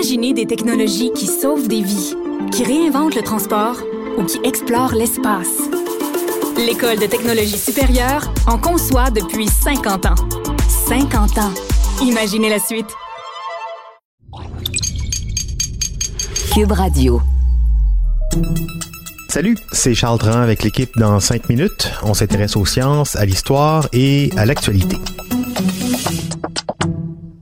Imaginez des technologies qui sauvent des vies, qui réinventent le transport ou qui explorent l'espace. L'École de technologie supérieure en conçoit depuis 50 ans. 50 ans. Imaginez la suite. Cube Radio. Salut, c'est Charles Dran avec l'équipe dans 5 minutes. On s'intéresse aux sciences, à l'histoire et à l'actualité.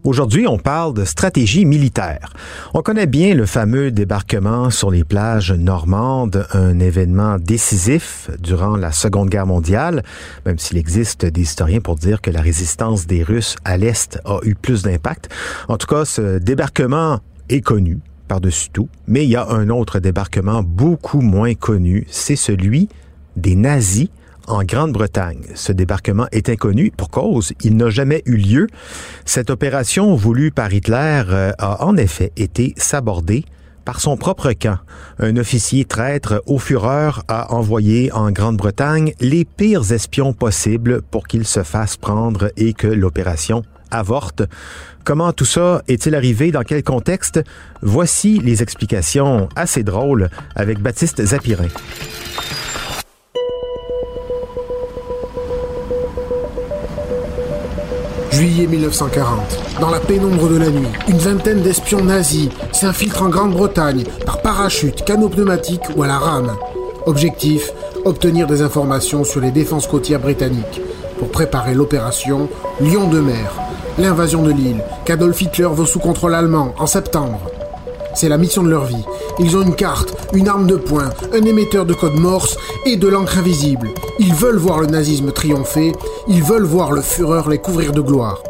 Aujourd'hui, on parle de stratégie militaire. On connaît bien le fameux débarquement sur les plages normandes, un événement décisif durant la Seconde Guerre mondiale, même s'il existe des historiens pour dire que la résistance des Russes à l'Est a eu plus d'impact. En tout cas, ce débarquement est connu par-dessus tout. Mais il y a un autre débarquement beaucoup moins connu, c'est celui des nazis en Grande-Bretagne. Ce débarquement est inconnu pour cause, il n'a jamais eu lieu. Cette opération voulue par Hitler euh, a en effet été sabordée par son propre camp. Un officier traître au fureur a envoyé en Grande-Bretagne les pires espions possibles pour qu'ils se fassent prendre et que l'opération avorte. Comment tout ça est-il arrivé? Dans quel contexte? Voici les explications assez drôles avec Baptiste Zapirin. Juillet 1940. Dans la pénombre de la nuit, une vingtaine d'espions nazis s'infiltrent en Grande-Bretagne par parachute, canot pneumatique ou à la rame. Objectif obtenir des informations sur les défenses côtières britanniques pour préparer l'opération Lion de mer, l'invasion de l'île qu'Adolf Hitler veut sous contrôle allemand en septembre. C'est la mission de leur vie. Ils ont une carte, une arme de poing, un émetteur de code morse et de l'encre invisible. Ils veulent voir le nazisme triompher, ils veulent voir le Führer les couvrir de gloire.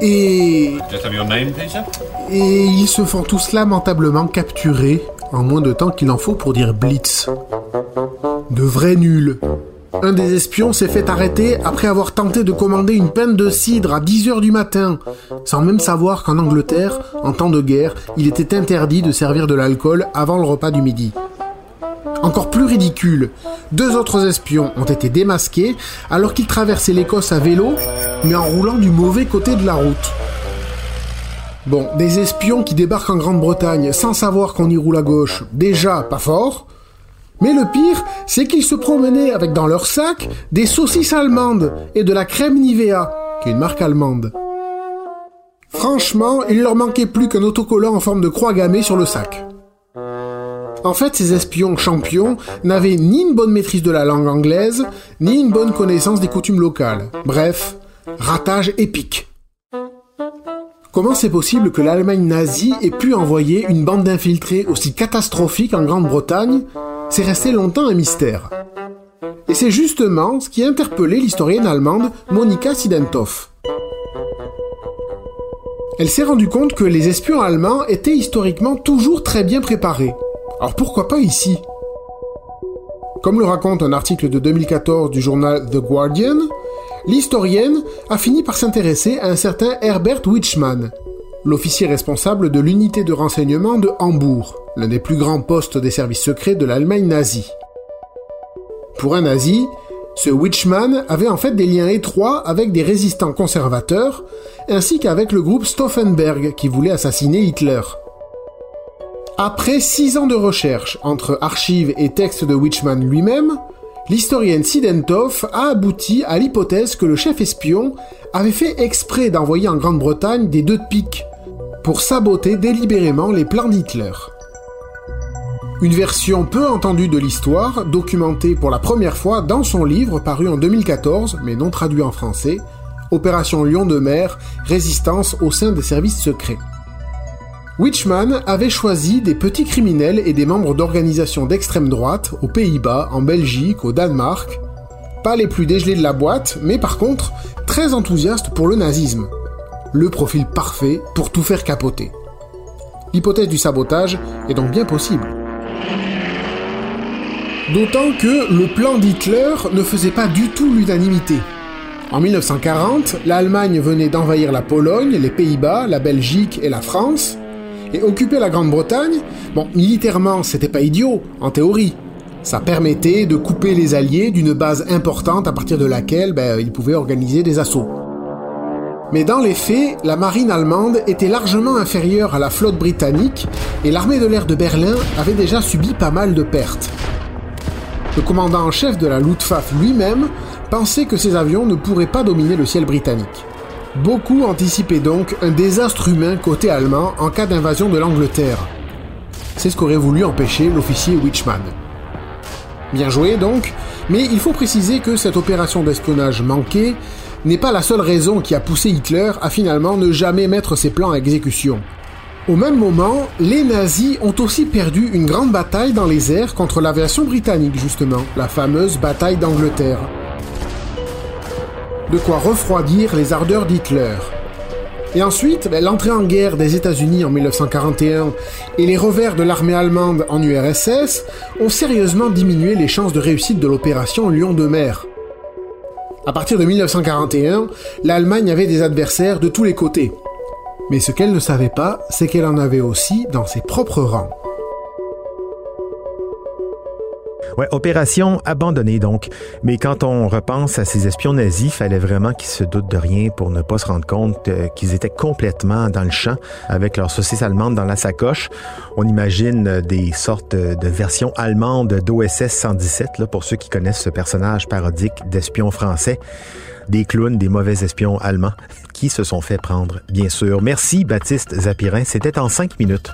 Et... Et ils se font tous lamentablement capturer en moins de temps qu'il en faut pour dire blitz. De vrais nuls. Un des espions s'est fait arrêter après avoir tenté de commander une peine de cidre à 10h du matin, sans même savoir qu'en Angleterre, en temps de guerre, il était interdit de servir de l'alcool avant le repas du midi. Encore plus ridicule, deux autres espions ont été démasqués alors qu'ils traversaient l'Écosse à vélo, mais en roulant du mauvais côté de la route. Bon, des espions qui débarquent en Grande-Bretagne sans savoir qu'on y roule à gauche, déjà pas fort, mais le pire, c'est qu'ils se promenaient avec dans leur sac des saucisses allemandes et de la crème Nivea, qui est une marque allemande. Franchement, il leur manquait plus qu'un autocollant en forme de croix gammée sur le sac. En fait, ces espions champions n'avaient ni une bonne maîtrise de la langue anglaise, ni une bonne connaissance des coutumes locales. Bref, ratage épique. Comment c'est possible que l'Allemagne nazie ait pu envoyer une bande d'infiltrés aussi catastrophique en Grande-Bretagne c'est resté longtemps un mystère. Et c'est justement ce qui a l'historienne allemande Monika Sidentoff. Elle s'est rendue compte que les espions allemands étaient historiquement toujours très bien préparés. Alors pourquoi pas ici? Comme le raconte un article de 2014 du journal The Guardian, l'historienne a fini par s'intéresser à un certain Herbert Wichmann, l'officier responsable de l'unité de renseignement de Hambourg, l'un des plus grands postes des services secrets de l'Allemagne nazie. Pour un nazi, ce Witchman avait en fait des liens étroits avec des résistants conservateurs, ainsi qu'avec le groupe Stauffenberg qui voulait assassiner Hitler. Après six ans de recherche entre archives et textes de Witchman lui-même, l'historienne Sidentoff a abouti à l'hypothèse que le chef espion avait fait exprès d'envoyer en Grande-Bretagne des deux de pique pour saboter délibérément les plans d'Hitler. Une version peu entendue de l'histoire, documentée pour la première fois dans son livre paru en 2014, mais non traduit en français, Opération Lion de mer, résistance au sein des services secrets. Witchman avait choisi des petits criminels et des membres d'organisations d'extrême droite aux Pays-Bas, en Belgique, au Danemark. Pas les plus dégelés de la boîte, mais par contre très enthousiastes pour le nazisme le profil parfait pour tout faire capoter. L'hypothèse du sabotage est donc bien possible. D'autant que le plan d'Hitler ne faisait pas du tout l'unanimité. En 1940, l'Allemagne venait d'envahir la Pologne, les Pays-Bas, la Belgique et la France, et occuper la Grande-Bretagne, bon, militairement, c'était pas idiot, en théorie. Ça permettait de couper les Alliés d'une base importante à partir de laquelle ben, ils pouvaient organiser des assauts. Mais dans les faits, la marine allemande était largement inférieure à la flotte britannique et l'armée de l'air de Berlin avait déjà subi pas mal de pertes. Le commandant en chef de la Luftwaffe lui-même pensait que ces avions ne pourraient pas dominer le ciel britannique. Beaucoup anticipaient donc un désastre humain côté allemand en cas d'invasion de l'Angleterre. C'est ce qu'aurait voulu empêcher l'officier Wichmann. Bien joué donc, mais il faut préciser que cette opération d'espionnage manquée n'est pas la seule raison qui a poussé Hitler à finalement ne jamais mettre ses plans à exécution. Au même moment, les nazis ont aussi perdu une grande bataille dans les airs contre l'aviation britannique justement, la fameuse bataille d'Angleterre. De quoi refroidir les ardeurs d'Hitler. Et ensuite, ben, l'entrée en guerre des États-Unis en 1941 et les revers de l'armée allemande en URSS ont sérieusement diminué les chances de réussite de l'opération Lion de mer. À partir de 1941, l'Allemagne avait des adversaires de tous les côtés. Mais ce qu'elle ne savait pas, c'est qu'elle en avait aussi dans ses propres rangs. Ouais, opération abandonnée donc. Mais quand on repense à ces espions nazis, fallait vraiment qu'ils se doutent de rien pour ne pas se rendre compte euh, qu'ils étaient complètement dans le champ avec leur saucisse allemande dans la sacoche. On imagine euh, des sortes de versions allemandes d'OSS 117, là, pour ceux qui connaissent ce personnage parodique d'espions français des clowns, des mauvais espions allemands qui se sont fait prendre, bien sûr. Merci Baptiste Zapirin, c'était en cinq minutes.